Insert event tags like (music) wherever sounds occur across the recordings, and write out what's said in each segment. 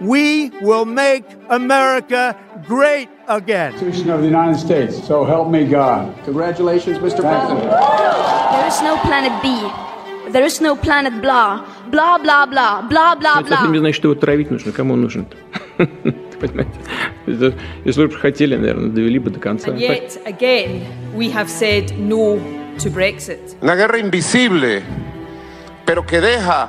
We will make America great again. Constitution of the United States. So help me God. Congratulations, Mr. President. There is no planet B. There is no planet blah. Blah, blah, blah. Blah, blah, Это не blah. значит, что его травить нужно. Кому он нужен (laughs) Понимаете? Это- Если бы хотели, наверное, довели бы до конца. And yet, again, we have said no to Brexit. Una guerra invisible, pero que deja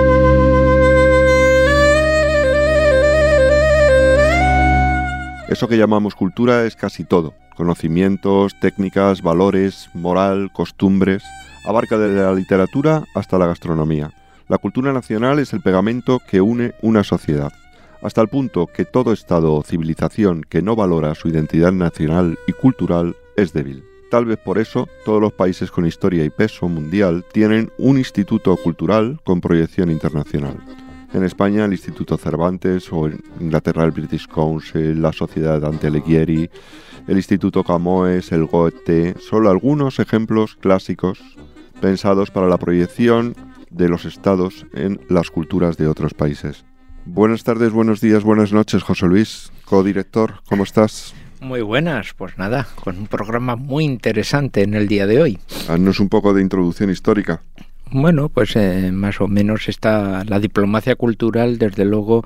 Eso que llamamos cultura es casi todo. Conocimientos, técnicas, valores, moral, costumbres. Abarca desde la literatura hasta la gastronomía. La cultura nacional es el pegamento que une una sociedad hasta el punto que todo Estado o civilización que no valora su identidad nacional y cultural es débil. Tal vez por eso todos los países con historia y peso mundial tienen un instituto cultural con proyección internacional. En España el Instituto Cervantes o en Inglaterra el British Council, la Sociedad Dante Alighieri, el Instituto Camoes, el Goethe, solo algunos ejemplos clásicos pensados para la proyección de los estados en las culturas de otros países. Buenas tardes, buenos días, buenas noches, José Luis, codirector, ¿cómo estás? Muy buenas, pues nada, con un programa muy interesante en el día de hoy. Haznos un poco de introducción histórica. Bueno, pues eh, más o menos está la diplomacia cultural, desde luego,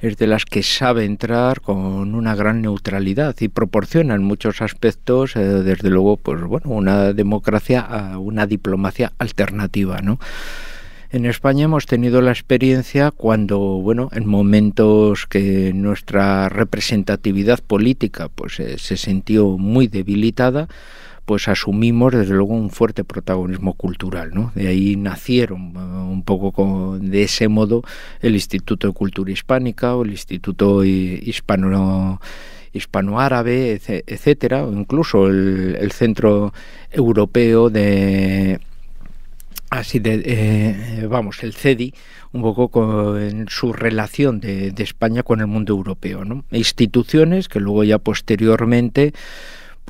es de las que sabe entrar con una gran neutralidad y proporciona en muchos aspectos, eh, desde luego, pues bueno, una democracia una diplomacia alternativa, ¿no? En España hemos tenido la experiencia cuando, bueno, en momentos que nuestra representatividad política pues eh, se sintió muy debilitada, pues asumimos desde luego un fuerte protagonismo cultural, ¿no? De ahí nacieron eh, un poco con- de ese modo el Instituto de Cultura Hispánica o el Instituto hi- Hispano hispanoárabe, etcétera, o incluso el, Centro Europeo de así de eh, vamos el CEDI un poco en su relación de, de España con el mundo europeo ¿no? Instituciones que luego ya posteriormente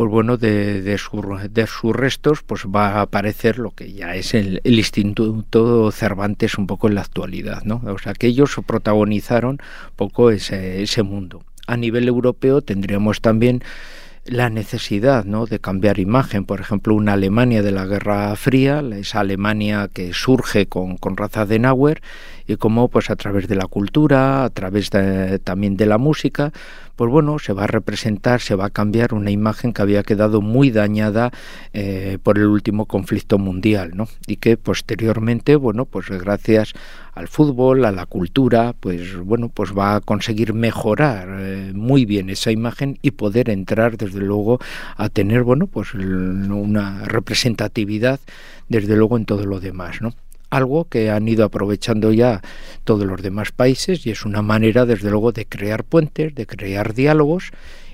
pues bueno de, de, su- de sus restos pues va a aparecer lo que ya es el, el Instituto Cervantes un poco en la actualidad ¿no? o sea que ellos protagonizaron poco ese, ese mundo a nivel europeo tendríamos también la necesidad ¿no? de cambiar imagen. Por ejemplo, una Alemania de la Guerra Fría, esa Alemania que surge con, con Adenauer y cómo pues a través de la cultura, a través de- también de la música, pues bueno, se va a representar, se va a cambiar una imagen que había quedado muy dañada eh, por el último conflicto mundial, ¿no? Y que posteriormente, bueno, pues gracias al fútbol, a la cultura, pues bueno, pues va a conseguir mejorar eh, muy bien esa imagen y poder entrar desde luego a tener, bueno, pues una representatividad desde luego en todo lo demás, ¿no? Algo que han ido aprovechando ya todos los demás países y es una manera desde luego de crear puentes, de crear diálogos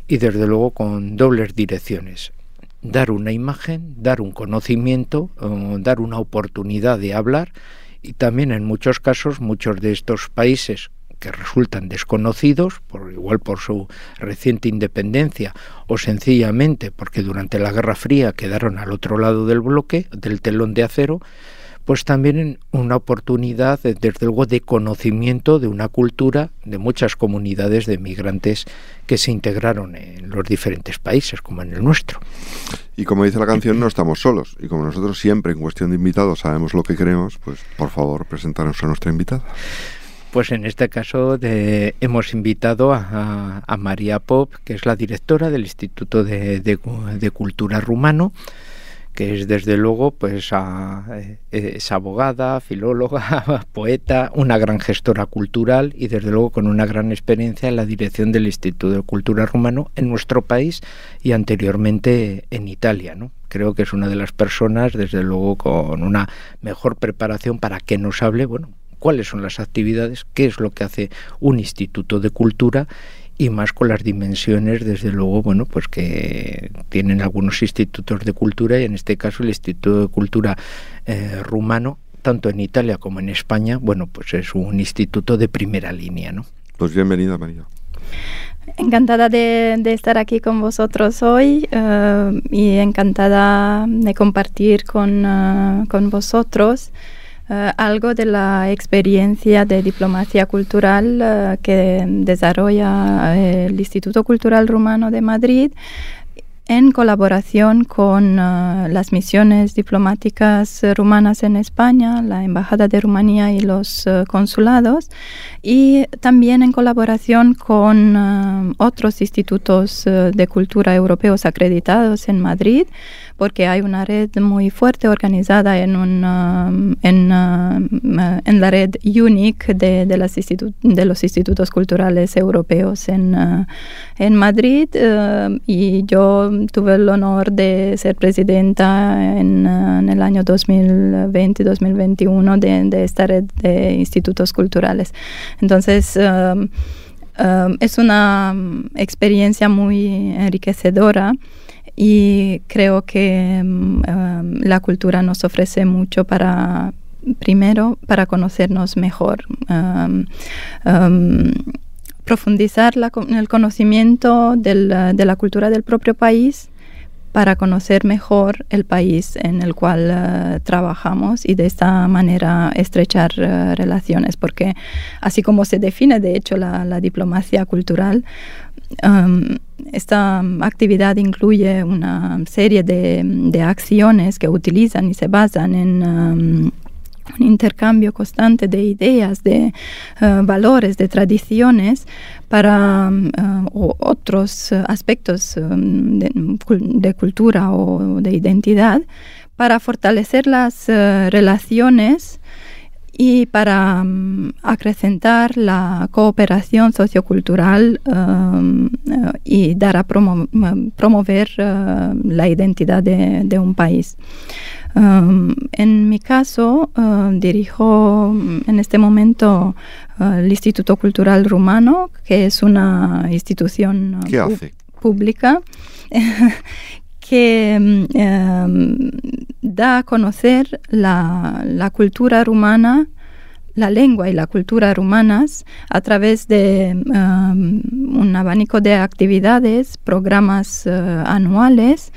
y desde luego con dobles direcciones. Dar una imagen, dar un conocimiento, eh, dar una oportunidad de hablar y también en muchos casos muchos de estos países que resultan desconocidos, por igual por su reciente independencia o sencillamente porque durante la Guerra Fría quedaron al otro lado del bloque, del telón de acero, pues también una oportunidad, eh, desde luego, de conocimiento de una cultura de muchas comunidades de migrantes que se integraron en los diferentes países, como en el nuestro. Y como dice la canción, no estamos solos. Y como nosotros siempre en cuestión de invitados sabemos lo que queremos, pues por favor, presentarnos a nuestra invitada. Pues en este caso de- hemos invitado a, a- a María Pop, que es la directora del Instituto de, de- de Cultura Rumano, que es desde luego pues eh, es abogada, filóloga, (laughs) poeta, una gran gestora cultural y desde luego con una gran experiencia en la dirección del Instituto de Cultura Rumano en nuestro país y anteriormente en Italia, ¿no? Creo que es una de las personas desde luego con una mejor preparación para que nos hable, bueno, cuáles son las actividades, qué es lo que hace un instituto de cultura y más con las dimensiones, desde luego, bueno, pues que tienen algunos institutos de cultura y en este caso el Instituto de Cultura eh, Rumano, tanto en Italia como en España, bueno, pues es un instituto de primera línea, ¿no? Pues bienvenida, María. Encantada de, estar aquí con vosotros hoy eh, y encantada de compartir con, eh, con vosotros eh, algo de la experiencia de diplomacia cultural que desarrolla el Instituto Cultural Rumano de Madrid en colaboración con las misiones diplomáticas rumanas en España, la Embajada de Rumanía y los consulados, y también en colaboración con otros institutos de cultura europeos acreditados en Madrid, porque hay una red muy fuerte organizada en, un, en, en, la red UNIC de, de, las de los institutos culturales europeos en, en Madrid, y yo tuve el honor de ser presidenta en, el año 2020-2021 de, esta red de institutos culturales. Entonces, um, um, es una um, experiencia muy enriquecedora y creo que la cultura nos ofrece mucho para, primero, para conocernos mejor profundizar el conocimiento de la cultura del propio país para conocer mejor el país en el cual eh, trabajamos y de esta manera estrechar eh, relaciones, porque así como se define de hecho la, diplomacia cultural, um, esta actividad incluye una serie de, acciones que utilizan y se basan en... Um, un intercambio constante de ideas, de eh, valores, de tradiciones para eh, otros aspectos um, de, cultura o de identidad para fortalecer las eh, relaciones y para um, acrecentar la cooperación sociocultural um, y dar a promover la identidad de un país. Um, en mi caso, uh, dirijo um, en este momento uh, el Instituto Cultural Rumano, que es una institución pública (laughs) que um, da a conocer la, cultura rumana la lengua y la cultura rumanas a través de un abanico de actividades, programas anuales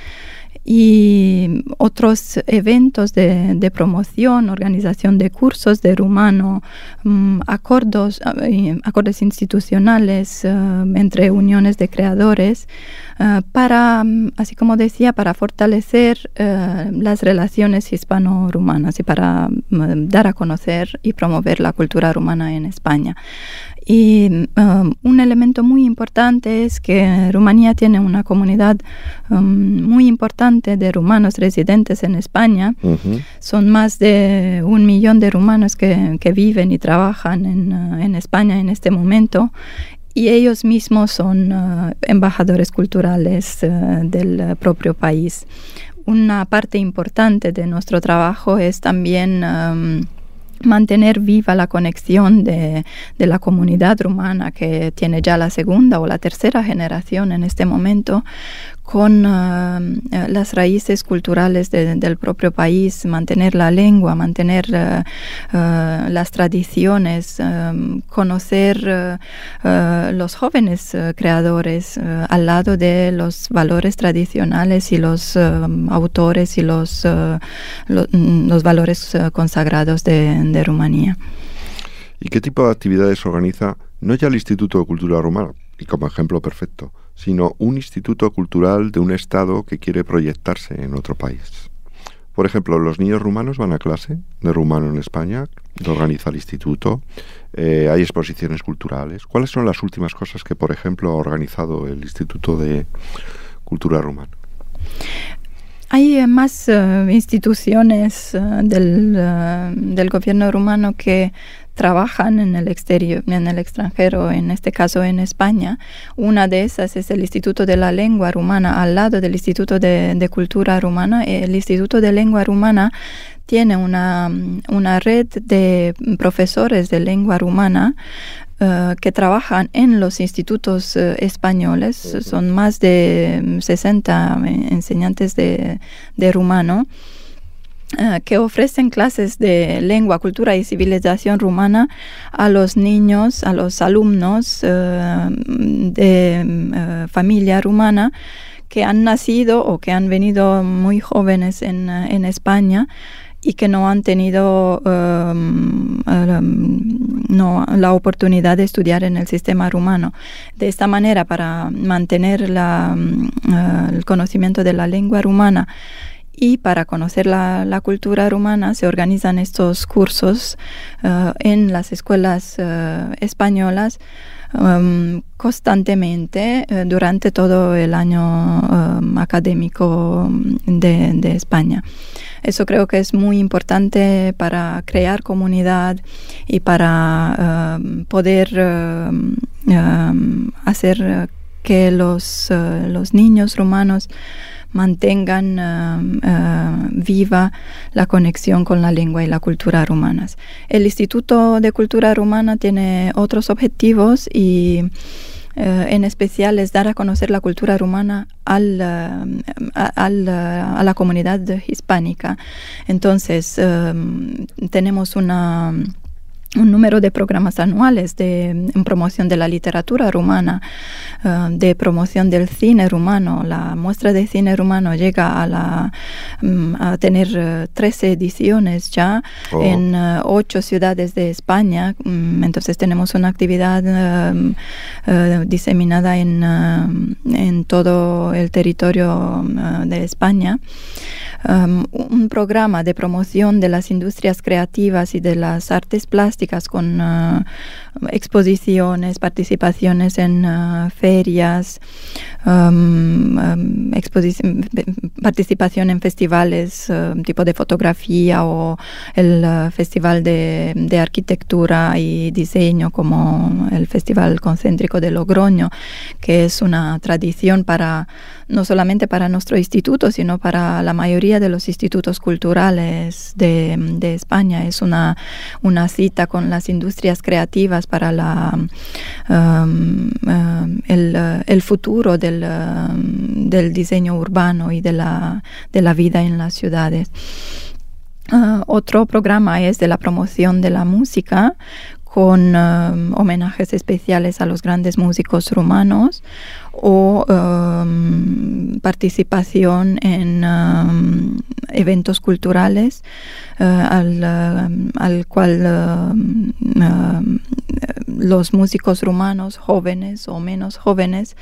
y otros eventos de, promoción, organización de cursos de rumano, acuerdos, eh, acordes institucionales eh, entre uniones de creadores, eh, para, mm, así como decía, para fortalecer las relaciones hispano-rumanas y para mm, dar a conocer y promover la cultura rumana en España. Y um, un elemento muy importante es que Rumanía tiene una comunidad um, muy importante de rumanos residentes en España. Son más de un millón de rumanos que, que viven y trabajan en, uh, en, España en este momento. Y ellos mismos son uh, embajadores culturales uh, del propio país. Una parte importante de nuestro trabajo es también um, mantener viva la conexión de, de, la comunidad rumana que tiene ya la segunda o la tercera generación en este momento con eh, eh, las raíces culturales del propio país, mantener la lengua, mantener eh, las tradiciones, conocer los jóvenes creadores al lado de los valores tradicionales y los autores y los, los valores consagrados de, de Rumanía. ¿Y qué tipo de actividades organiza no ya el Instituto de Cultura Rumana, y como ejemplo perfecto, sino un instituto cultural de un Estado que quiere proyectarse en otro país. Por ejemplo, los niños rumanos van a clase de rumano en España, lo organiza el instituto, eh, hay exposiciones culturales. ¿Cuáles son las últimas cosas que, por ejemplo, ha organizado el Instituto de Cultura Rumana? Hay eh, más eh, instituciones del, del, gobierno rumano que trabajan en el exterior, en el extranjero, en este caso en España. Una de esas es el Instituto de la Lengua Rumana, al lado del Instituto de, Cultura Rumana. El Instituto de Lengua Rumana tiene una, red de profesores de lengua rumana eh, que trabajan en los institutos eh, españoles, son más de 60 mm, enseñantes de, rumano, que ofrecen clases de lengua, cultura y civilización rumana a los niños, a los alumnos de mm, familia rumana que han nacido o que han venido muy jóvenes en, en España y que no han tenido um, um, no, la oportunidad de estudiar en el sistema rumano. De esta manera, para mantener la, uh, el conocimiento de la lengua rumana y para conocer la, cultura rumana se organizan estos cursos uh, en las escuelas uh, españolas constantemente durante todo el año académico de, España. Eso creo que es muy importante para crear comunidad y para um, poder um, hacer que los, los niños rumanos mantengan uh, viva la conexión con la lengua y la cultura rumanas. El Instituto de Cultura Rumana tiene otros objetivos y eh, en especial es dar a conocer la cultura rumana al, eh, a la comunidad hispánica. Entonces, eh, tenemos una un número de programas anuales de en promoción de la literatura rumana, eh, de promoción del cine rumano. La muestra de cine rumano llega a, la, mm, a tener 13 eh, ediciones ya oh. en uh, ocho ciudades de España. Mm, entonces tenemos una actividad diseminada en, en, todo el territorio de España. Un programa de promoción de las industrias creativas y de las artes plásticas con uh, exposiciones, participaciones en uh, ferias, um, um, participación en festivales tipo de fotografía o el uh, festival de, de, arquitectura y diseño como el Festival Concéntrico de Logroño, que es una tradición para no solamente para nuestro instituto, sino para la mayoría de los institutos culturales de, España. Es una, una, cita con las industrias creativas para um, um, el, futuro del, um, del, diseño urbano y de la, de la vida en las ciudades. Uh, otro programa es de la promoción de la música con homenajes especiales a los grandes músicos rumanos o participación en eventos culturales uh, al, al, cual los músicos rumanos jóvenes o menos jóvenes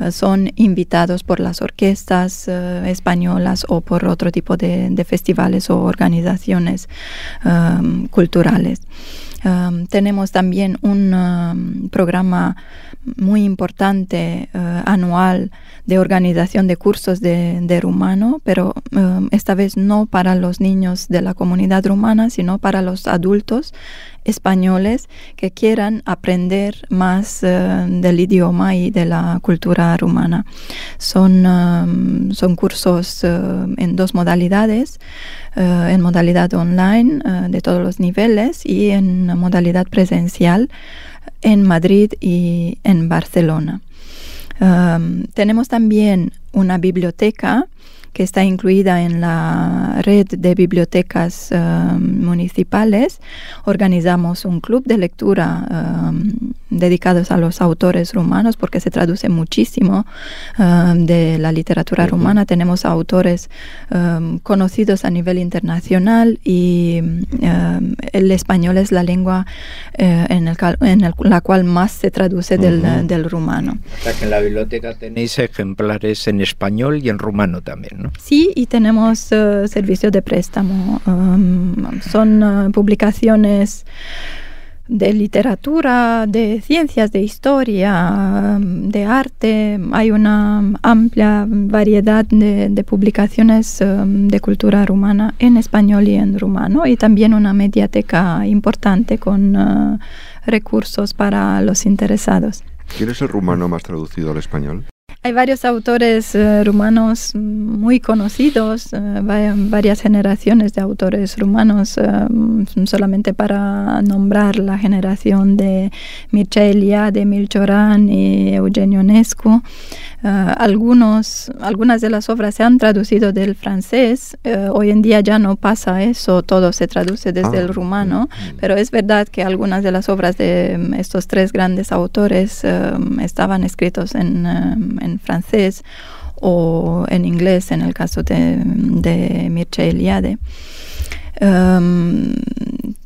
uh, son invitados por las orquestas uh, españolas o por otro tipo de, festivales o organizaciones culturales. tenemos también un programa muy importante eh, anual de organización de cursos de, rumano, pero eh, esta vez no para los niños de la comunidad rumana, sino para los adultos españoles que quieran aprender más eh, del idioma y de la cultura rumana. Son, son cursos en dos modalidades, en modalidad online de todos los niveles y en modalidad presencial en Madrid y en Barcelona. Tenemos también una biblioteca que está incluida en la red de bibliotecas um, municipales. Organizamos un club de lectura um, dedicados a los autores rumanos porque se traduce muchísimo um, de la literatura rumana. Tenemos autores um, conocidos a nivel internacional y um, el español es la lengua uh, en, el, en la cual más se traduce del, del, rumano. O sea que en la biblioteca tenéis ejemplares en español y en rumano también, ¿no? Sí, y tenemos uh, servicios de préstamo. son uh, publicaciones de literatura, de ciencias, de historia, de arte. Hay una amplia variedad de, publicaciones um, de cultura rumana en español y en rumano y también una mediateca importante con uh, recursos para los interesados. ¿Quién es el rumano más traducido al español? Hay varios autores uh, rumanos muy conocidos, uh, varias generaciones de autores rumanos, uh, solamente para nombrar la generación de Mircea de Milchoran y Eugenio Nescu. Algunos, algunas de las obras se han traducido del francés, hoy en día ya no pasa eso, todo se traduce desde el ah, rumano, mm, mm. pero es verdad que algunas de las obras de um, estos tres grandes autores um, estaban escritos en, um, en francés o en inglés en el caso de, de Mircea Eliade.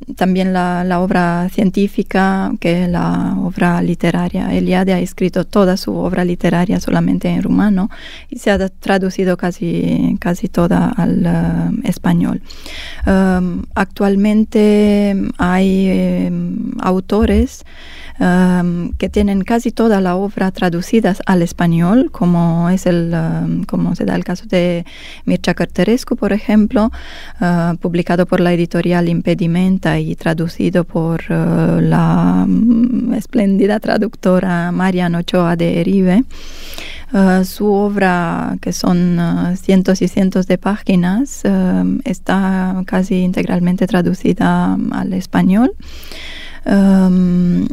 Um, también la, obra científica que la obra literaria. Eliade ha escrito toda su obra literaria solamente en rumano y se ha traducido casi, casi toda al uh, español. Um, actualmente hay um, autores um, que tienen casi toda la obra traducida al español, como es el, como se da el caso de Mircea Cărtărescu, por ejemplo, uh, publicado por la editorial Impedimenta y traducido por uh, la um, espléndida traductora Mariana Ochoa de Erive. Uh, su obra, que son uh, cientos y cientos de páginas, está casi integralmente traducida al español. Um,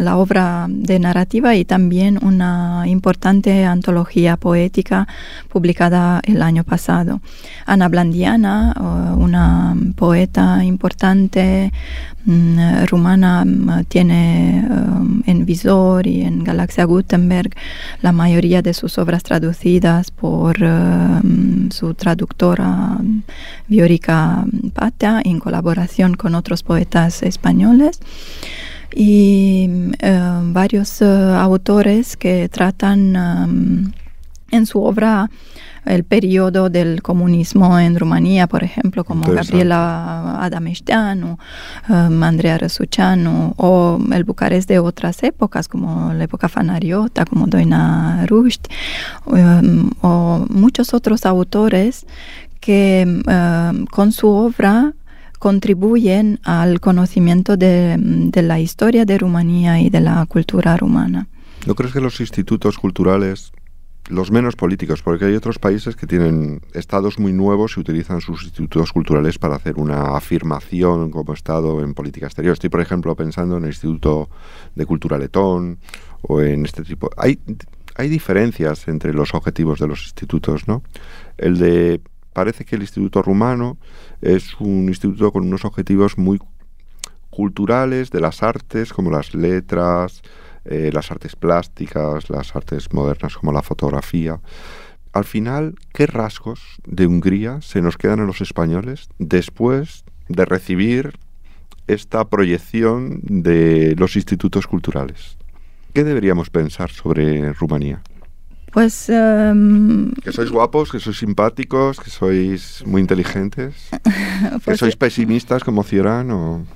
la obra de narrativa y también una importante antología poética publicada el año pasado. Ana Blandiana, una poeta importante mm, rumana, mm, tiene um, en Visor y en Galaxia Gutenberg la mayoría de sus obras traducidas por um, su traductora Viorica Pata en colaboración con otros poetas españoles y eh, varios eh, autores que tratan um, en su obra el periodo del comunismo en Rumanía, por ejemplo, como Gabriela Adameșteanu, um, Andrea Răsuceanu, o el Bucarest de otras épocas, como la época fanariota, como Doina Ruști, um, o muchos otros autores que um, con su obra contribuyen al conocimiento de, la historia de Rumanía y de la cultura rumana. ¿No crees que los institutos culturales, los menos políticos, porque hay otros países que tienen estados muy nuevos y utilizan sus institutos culturales para hacer una afirmación como estado en política exterior? Estoy, por ejemplo, pensando en el Instituto de Cultura Letón o en este tipo. Hay, hay diferencias entre los objetivos de los institutos, ¿no? El de parece que el Instituto Rumano es un instituto con unos objetivos muy culturales de las artes, como las letras, eh, las artes plásticas, las artes modernas como la fotografía. Al final, ¿qué rasgos de Hungría se nos quedan a los españoles después de recibir esta proyección de los institutos culturales? ¿Qué deberíamos pensar sobre Rumanía? Pues... Um, que sois guapos, que sois simpáticos, que sois muy inteligentes, (laughs) que pues sois pesimistas como Cioran o... (laughs)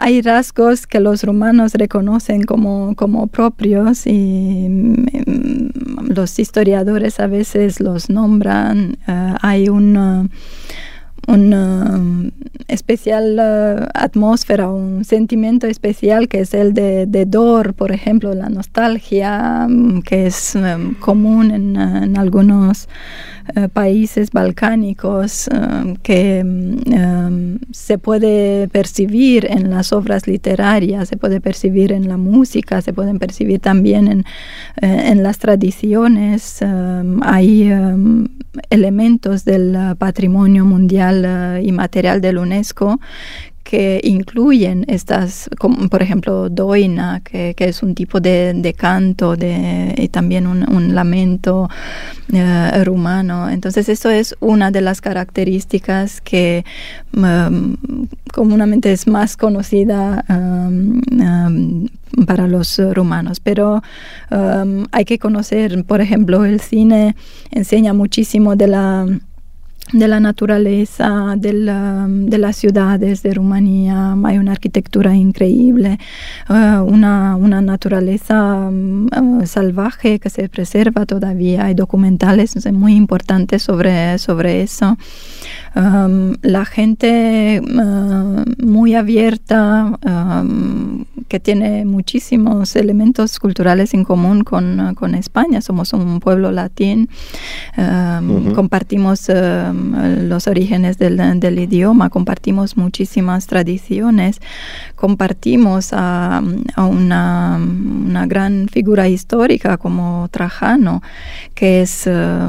Hay rasgos que los rumanos reconocen como, como propios y um, los historiadores a veces los nombran. Uh, hay un... Uh, una especial uh, atmósfera, un sentimiento especial que es el de, de Dor, por ejemplo, la nostalgia, um, que es um, común en, en algunos uh, países balcánicos, um, que se puede percibir en las obras literarias, se puede percibir en la música, se pueden percibir también en, uh, en las tradiciones. hay elementos del uh, patrimonio mundial inmaterial del UNESCO que incluyen estas, por ejemplo doina, que, es un tipo de, canto de, y también un, lamento uh, rumano. Entonces eso es una de las características que um, comúnmente es más conocida um, um, para los rumanos. Pero hay que conocer, por ejemplo, el cine enseña muchísimo de la de la naturaleza, de, de, las ciudades de Rumanía. Hay una arquitectura increíble, uh, una, una, naturaleza um, salvaje que se preserva todavía. Hay documentales muy importantes sobre, sobre eso. Um, la gente uh, muy abierta, um, que tiene muchísimos elementos culturales en común con, con España. Somos un pueblo latín, um, compartimos los orígenes del, idioma, compartimos muchísimas tradiciones, compartimos a, una, gran figura histórica como Trajano, que es el,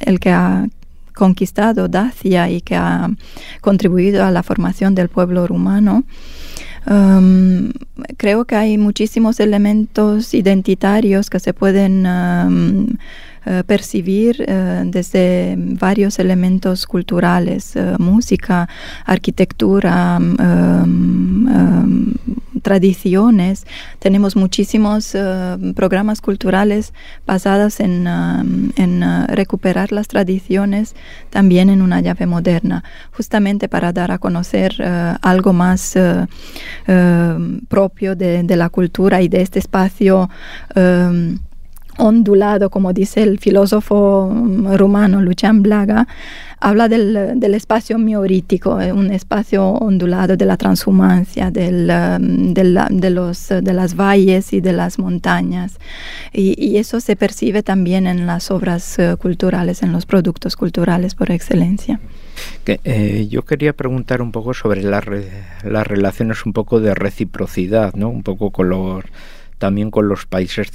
el que ha conquistado Dacia y que ha contribuido a la formación del pueblo rumano. Um, creo que hay muchísimos elementos identitarios que se pueden um, percibir uh, desde varios elementos culturales, uh, música, arquitectura, um, tradiciones. Tenemos muchísimos programas culturales basados en, recuperar las tradiciones también en una llave moderna, justamente para dar a conocer algo más eh, propio de, la cultura y de este espacio eh, ondulado, como dice el filósofo mm, rumano Lucian Blaga, habla del, espacio miorítico, eh, un espacio ondulado de la transhumancia, del, de, los, de las valles y de las montañas. Y, eso se percibe también en las obras culturales, en los productos culturales por excelencia. Eh, yo quería preguntar un poco sobre las, las relaciones un poco de reciprocidad, ¿no? Un poco con los también con los países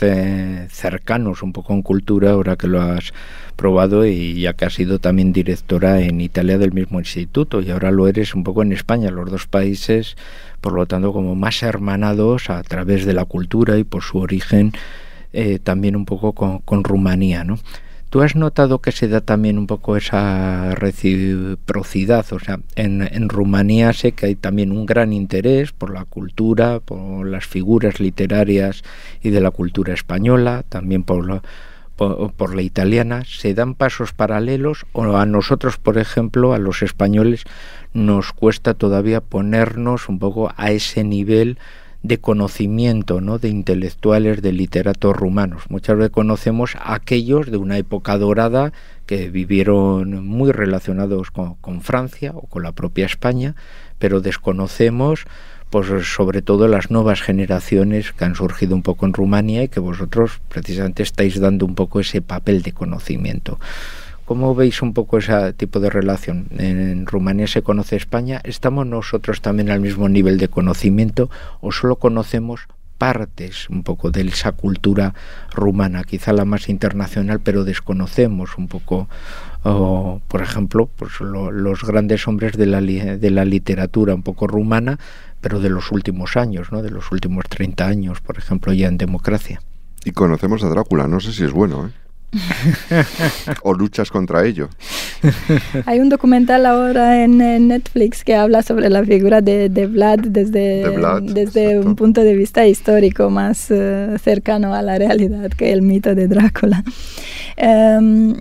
cercanos, un poco en cultura, ahora que lo has probado y ya que has sido también directora en Italia del mismo instituto y ahora lo eres un poco en España, los dos países, por lo tanto, como más hermanados a través de la cultura y por su origen, eh, también un poco con, con Rumanía, ¿no? ¿Tú has notado que se da también un poco esa reciprocidad? O sea, en, Rumanía sé que hay también un gran interés por la cultura, por las figuras literarias y de la cultura española, también por la, por, la italiana. ¿Se dan pasos paralelos o a nosotros, por ejemplo, a los españoles, nos cuesta todavía ponernos un poco a ese nivel? De conocimiento, ¿no? de intelectuales, de literatos rumanos. Muchas veces conocemos a aquellos de una época dorada que vivieron muy relacionados con, Francia o con la propia España, pero desconocemos pues sobre todo las nuevas generaciones que han surgido un poco en Rumanía y que vosotros precisamente estáis dando un poco ese papel de conocimiento. ¿Cómo veis un poco ese tipo de relación? En Rumanía se conoce España. ¿Estamos nosotros también al mismo nivel de conocimiento o solo conocemos partes un poco de esa cultura rumana, quizá la más internacional, pero desconocemos un poco, por ejemplo, pues los grandes hombres de la, de la literatura un poco rumana, pero de los últimos años, ¿no? de los últimos 30 años, por ejemplo, ya en democracia. Y conocemos a Drácula, no sé si es bueno, ¿eh? (laughs) o luchas contra ello. Hay un documental ahora en, Netflix que habla sobre la figura de, de Vlad desde, desde un punto de vista histórico más eh, cercano a la realidad que el mito de Drácula. Em,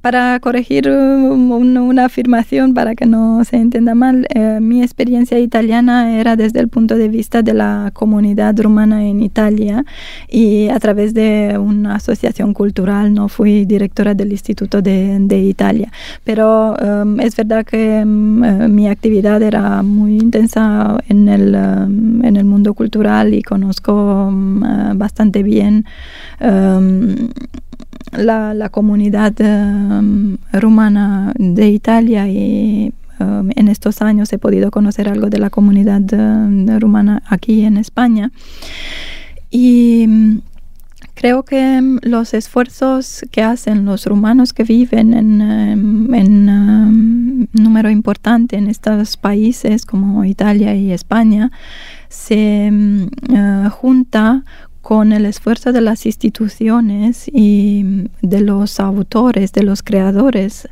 para corregir una afirmación, para que no se entienda mal, eh, mi experiencia italiana era desde el punto de vista de la comunidad rumana en Italia y a través de una asociación cultural, no fui directora del Instituto de, Italia. Pero em, es verdad que em, eh, mi actividad era muy intensa en el, em, en el mundo cultural y conozco eh, bastante bien la, comunidad um, rumana de Italia y um, en estos años he podido conocer algo de la comunidad um, rumana aquí en España. Y creo que los esfuerzos que hacen los rumanos que viven en, en número importante en estos países como Italia y España se uh, junta con el esfuerzo de las instituciones y de los autores, de los creadores,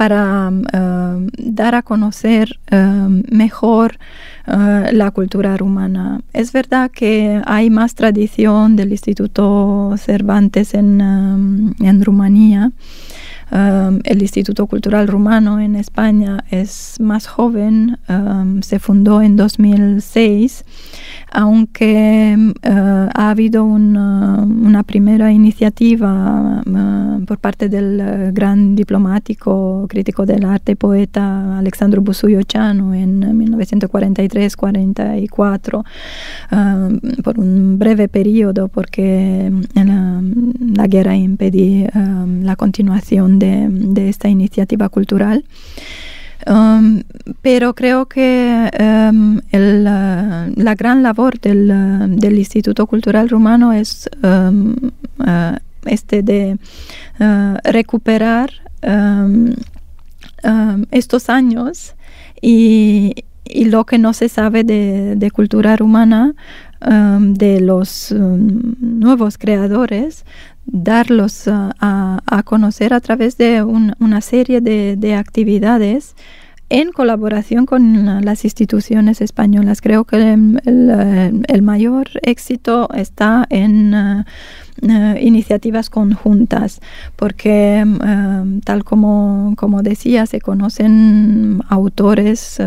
para um, dar a conocer um, mejor uh, la cultura rumana. Es verdad que hay más tradición del Instituto Cervantes en, um, en Rumanía. Um, el Instituto Cultural Rumano en España es más joven, se fundó en 2006 aunque uh, ha habido una, una primera iniciativa uh, por parte del uh, gran diplomático, crítico del arte, poeta Alexandro Busuyo Chano en 1943-44, por un breve periodo, porque la, la guerra impedía la continuación de, de esta iniciativa cultural. Um, pero creo que um, la gran labor del, uh, del, Instituto Cultural Rumano es um, uh, este de uh, recuperar um, estos años y, y, lo que no se sabe de, de cultura rumana de los nuevos creadores darlos a, a, conocer a través de un, una serie de, de, actividades en colaboración con las instituciones españolas. Creo que el, el mayor éxito está en uh, uh, iniciativas conjuntas, porque uh, tal como, como, decía, se conocen autores,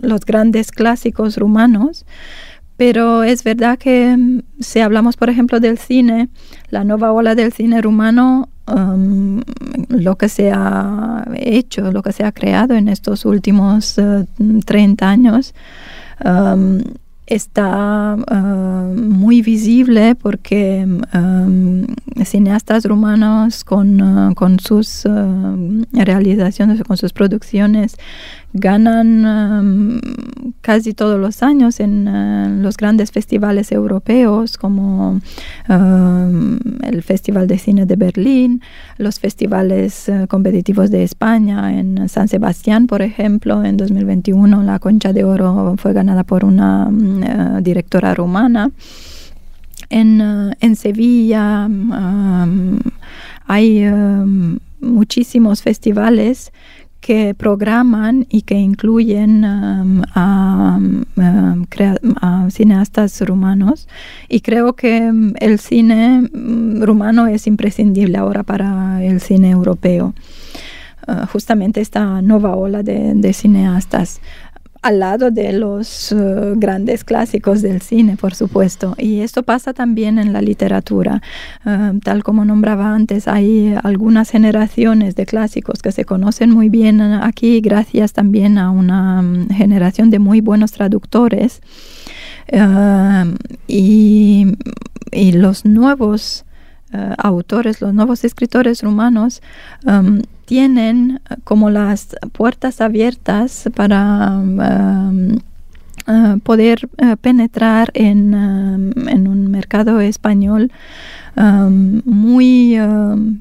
los grandes clásicos rumanos, pero es verdad que mm, si hablamos, por ejemplo, del cine, la nueva ola del cine rumano, um, lo que se ha hecho, lo que se ha creado en estos últimos uh, eh, 30 años, um, está uh, muy visible porque um, cineastas rumanos con, uh, con sus realizaciones, con sus producciones, ganan um, casi todos los años en uh, los grandes festivales europeos como um, el Festival de Cine de Berlín, los festivales uh, competitivos de España, en San Sebastián, por ejemplo, en 2021 la Concha de Oro fue ganada por una uh, directora rumana. En, en Sevilla um, hay muchísimos festivales que programan y que incluyen um, a, um, a, cineastas rumanos y creo que um, el cine um, rumano es imprescindible ahora para el cine europeo. Uh, justamente esta nueva ola de cineastas al lado de los uh, grandes clásicos del cine, por supuesto. Y esto pasa también en la literatura. Uh, tal como nombraba antes, hay algunas generaciones de clásicos que se conocen muy bien aquí gracias también a una um, generación de muy buenos traductores. Y, y, los nuevos autores, los nuevos escritores rumanos, um, tienen eh, como las puertas abiertas para um, uh, poder penetrar en, um, en, un mercado español muy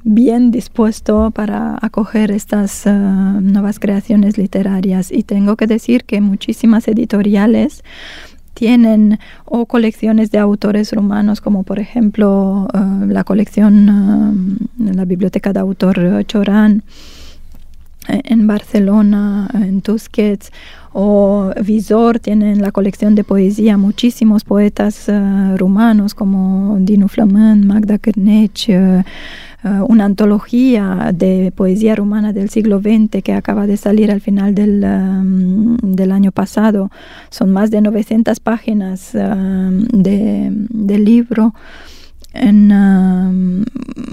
bien dispuesto para acoger estas nuevas creaciones literarias. Y tengo que decir que muchísimas editoriales tienen o colecciones de autores rumanos como por ejemplo uh, la colección uh, la biblioteca de autor Chorán eh, en Barcelona, en Tusquets, o Visor tienen la colección de poesía muchísimos poetas rumanos como Dinu Flament, Magda Kernech, uh, uh, una antología de poesía rumana del siglo XX que acaba de salir al final del, um, del año pasado. Son más de 900 páginas de, del libro. En, um,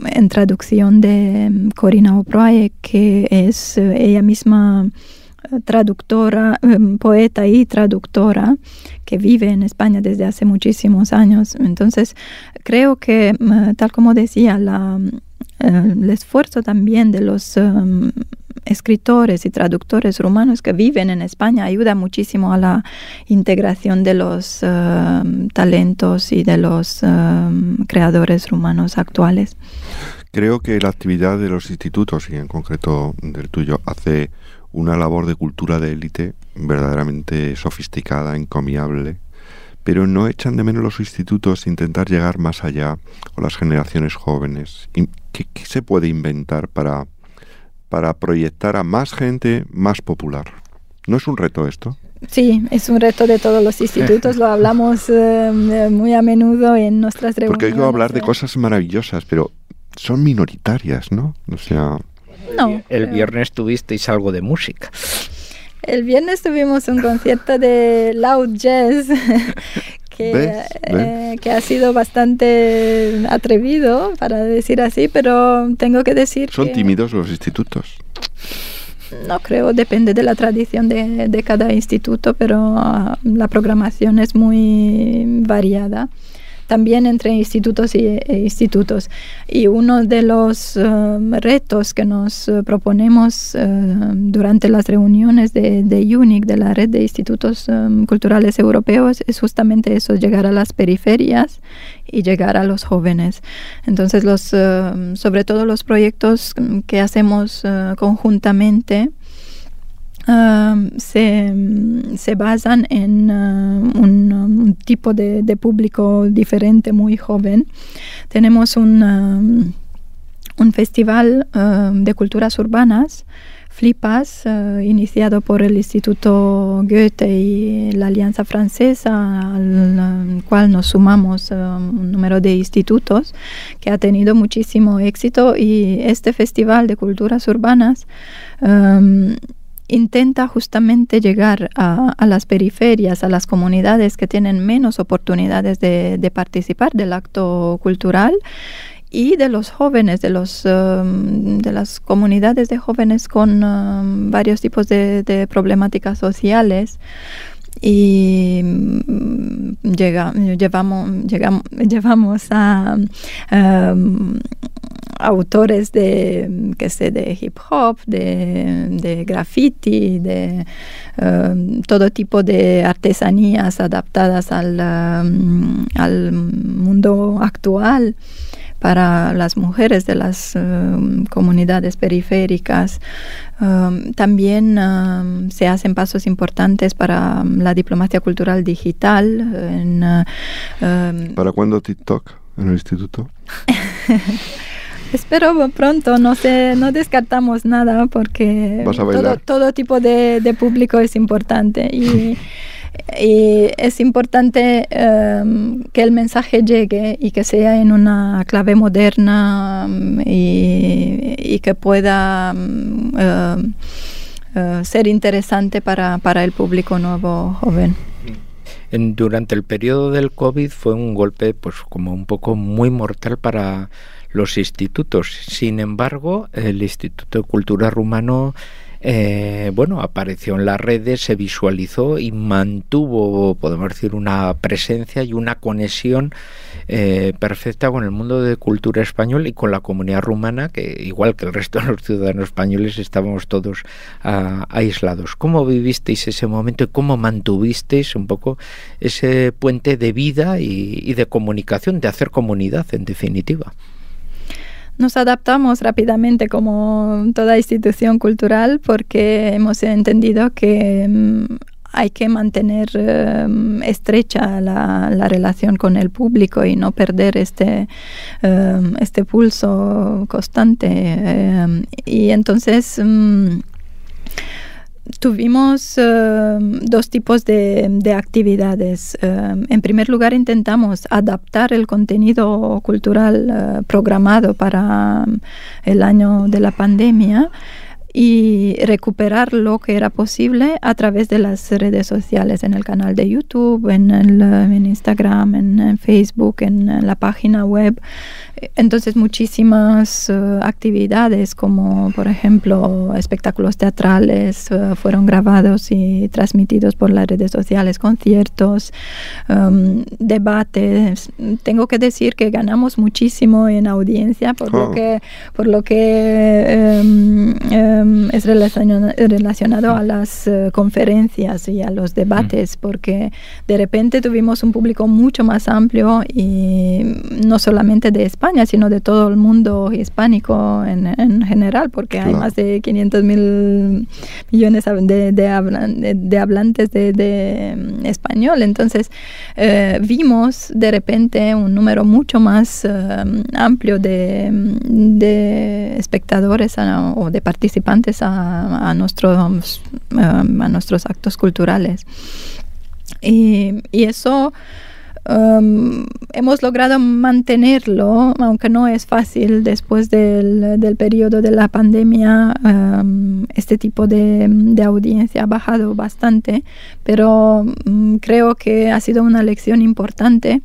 en, traducción de Corina Oproae, que es ella misma traductora, em, poeta y traductora que vive en España desde hace muchísimos años. Entonces, creo que, tal como decía, la, eh, el esfuerzo también de los um, escritores y traductores rumanos que viven en España ayuda muchísimo a la integración de los uh, talentos y de los uh, creadores rumanos actuales. Creo que la actividad de los institutos, y en concreto del tuyo, hace una labor de cultura de élite verdaderamente sofisticada, encomiable, pero no echan de menos los institutos intentar llegar más allá o las generaciones jóvenes. ¿Qué, qué se puede inventar para, para proyectar a más gente más popular? ¿No es un reto esto? Sí, es un reto de todos los institutos, lo hablamos (laughs) eh, muy a menudo en nuestras reuniones. Porque que hablar de cosas maravillosas, pero son minoritarias, ¿no? O sea... No. El viernes tuvisteis algo de música. El viernes tuvimos un concierto de Loud Jazz (laughs) que, eh, que ha sido bastante atrevido, para decir así, pero tengo que decir ¿Son que tímidos los institutos? no creo, depende de la tradición de, de cada instituto, pero ah, la programación es muy variada también entre institutos y e institutos. Y uno de los um, retos que nos uh, proponemos uh, durante las reuniones de, de, UNIC, de la red de institutos um, culturales europeos, es justamente eso, llegar a las periferias y llegar a los jóvenes. Entonces, los, uh, sobre todo los proyectos que hacemos conjuntamente, Uh, se, se, basan en uh, un, un, tipo de, público diferente, muy joven. Tenemos un, um, un festival uh, de culturas urbanas, Flipas, iniciado por el Instituto Goethe y la Alianza Francesa, al cual nos sumamos un número de institutos que ha tenido muchísimo éxito y este festival de culturas urbanas um, intenta justamente llegar a, a, las periferias, a las comunidades que tienen menos oportunidades de, participar del acto cultural y de los jóvenes, de, los, um, de las comunidades de jóvenes con um, varios tipos de, problemáticas sociales. Y um, llega, llevamos, llegamos, (laughs) llevamos a autores de, que sé, de hip hop, de, de graffiti, de um, todo tipo de artesanías adaptadas al, um, al mundo actual para las mujeres de las um, comunidades periféricas. Um, también um, se hacen pasos importantes para la diplomacia cultural digital. En, uh, ¿Para cuándo TikTok en el instituto? (laughs) Espero pronto, no sé, no descartamos nada porque todo, todo, tipo de, de, público es importante y, y es importante um, que el mensaje llegue y que sea en una clave moderna um, y, y, que pueda um, uh, ser interesante para, para el público nuevo joven. En, durante el periodo del COVID fue un golpe pues como un poco muy mortal para los institutos. Sin embargo, el Instituto de Cultura Rumano eh, bueno, apareció en las redes, se visualizó y mantuvo, podemos decir, una presencia y una conexión eh, perfecta con el mundo de cultura español y con la comunidad rumana, que igual que el resto de los ciudadanos españoles estábamos todos uh, aislados. ¿Cómo vivisteis ese momento y cómo mantuvisteis un poco ese puente de vida y, y de comunicación, de hacer comunidad en definitiva? Nos adaptamos rápidamente como toda institución cultural porque hemos entendido que um, hay que mantener um, estrecha la, la, relación con el público y no perder este, um, este pulso constante. y entonces tuvimos uh, dos tipos de, de actividades. Uh, en primer lugar, intentamos adaptar el contenido cultural uh, programado para el año de la pandemia y recuperar lo que era posible a través de las redes sociales, en el canal de YouTube, en, el, en Instagram, en, en Facebook, en, en, la página web. Entonces muchísimas uh, actividades como por ejemplo espectáculos teatrales uh, fueron grabados y transmitidos por las redes sociales, conciertos, um, debates. Tengo que decir que ganamos muchísimo en audiencia por oh. lo que, por lo que um, um, es relacionado, relacionado, a las uh, conferencias y a los debates, mm. porque de repente tuvimos un público mucho más amplio y no solamente de España, sino de todo el mundo hispánico en, en general, porque claro. hay más de 500 mil millones de, de, hablan, de, de hablantes de, mm, español. Entonces eh, vimos de repente un número mucho más uh, amplio de, mm, espectadores a, o de participantes a, nuestros, uh, a nuestros actos culturales. Y, eso um, hemos logrado mantenerlo, aunque no es fácil después del, del periodo de la pandemia, um, este tipo de, de, audiencia ha bajado bastante, pero um, creo que ha sido una lección importante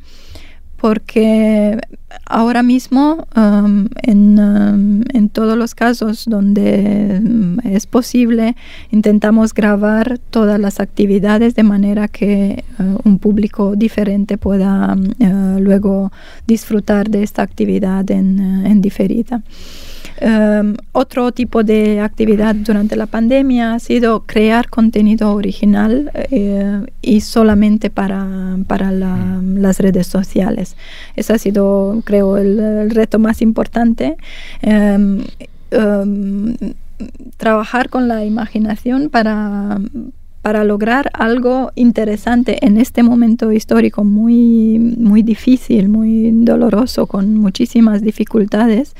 porque ahora mismo um, en, um, en, todos los casos donde um, es posible intentamos grabar todas las actividades de manera que uh, un público diferente pueda uh, luego disfrutar de esta actividad en, uh, en diferida. Um, otro tipo de actividad durante la pandemia ha sido crear contenido original eh, y solamente para, para la, las redes sociales. Ese ha sido, creo, el, el reto más importante. Um, um, trabajar con la imaginación para para lograr algo interesante en este momento histórico muy, muy difícil, muy doloroso, con muchísimas dificultades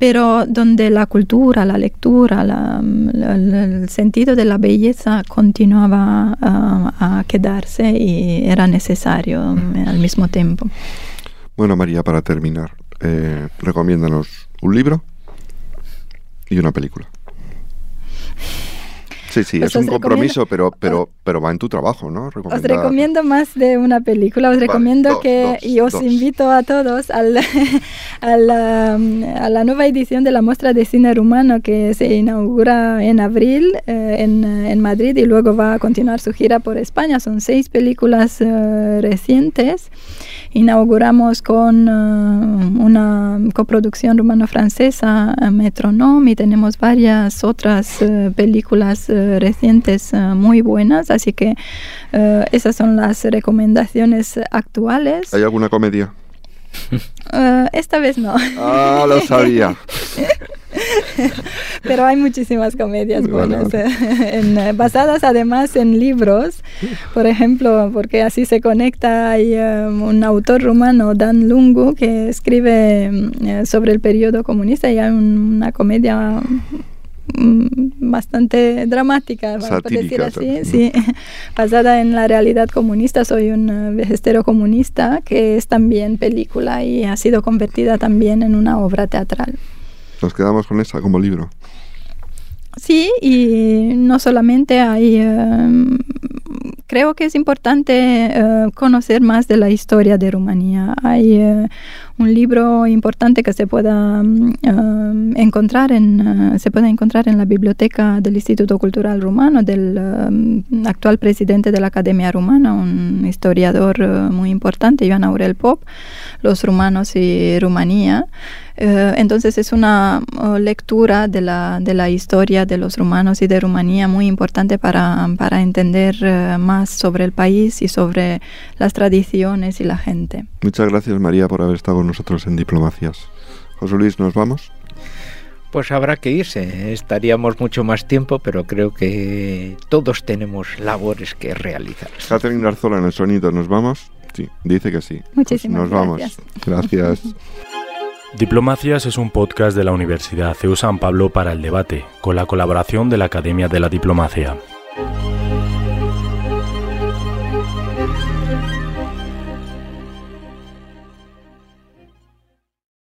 pero donde la cultura, la lectura, la, el sentido de la belleza continuaba a, a quedarse y era necesario al mismo tiempo. Bueno, María, para terminar, eh, recomiéndanos un libro y una película. Sí, sí, Pues es un os compromiso, pero, pero, pero va en tu trabajo, ¿no? Os recomiendo más de una película, os Vale, recomiendo dos, que, dos, y os dos. invito a todos al- (laughs) a, la, a la nueva edición de la muestra de cine rumano que se inaugura en abril eh, en, en Madrid y luego va a continuar su gira por España. Son seis películas eh, recientes. Inauguramos con eh, una coproducción rumano-francesa, Metronome, y tenemos varias otras eh, películas recientes eh, muy buenas, así que eh, esas son las recomendaciones actuales. ¿Hay alguna comedia? Eh, esta vez no, Ah, lo sabía. (laughs) pero hay muchísimas comedias buenas, vale. eh, en, eh, basadas además en libros. Por ejemplo, porque así se conecta, hay eh, un autor rumano, Dan Lungu, que escribe mm, eh, sobre el periodo comunista y hay un- una comedia bastante dramática, vamos a decir así, sí, (laughs) basada en la realidad comunista. Soy un eh, vejestero comunista que es también película y ha sido convertida también en una obra teatral. Nos quedamos con esa como libro. Sí, y no solamente hay, eh, creo que es importante eh, conocer más de la historia de Rumanía. Hay eh, un libro importante que se pueda mm, eh, encontrar en eh, se puede encontrar en la biblioteca del Instituto Cultural Rumano del eh, actual presidente de la Academia Rumana, un historiador muy importante, Joan Aurel Pop, los rumanos y Rumanía. Eh, entonces es una oh, lectura de la, de la historia de los rumanos y de Rumanía muy importante para, para entender eh, más sobre el país y sobre las tradiciones y la gente. Muchas gracias, María, por haber estado con nosotros en Diplomacias. José Luis, ¿nos vamos? Pues habrá que irse, estaríamos mucho más tiempo, pero creo que todos tenemos labores que realizar. Catherine Arzola en el sonido, ¿nos vamos? Sí, dice que sí. Muchísimas Nos vamos. Gracias. (laughs) Diplomacias es un podcast de la Universidad CEU San Pablo para el debate, con la colaboración de la Academia de la Diplomacia.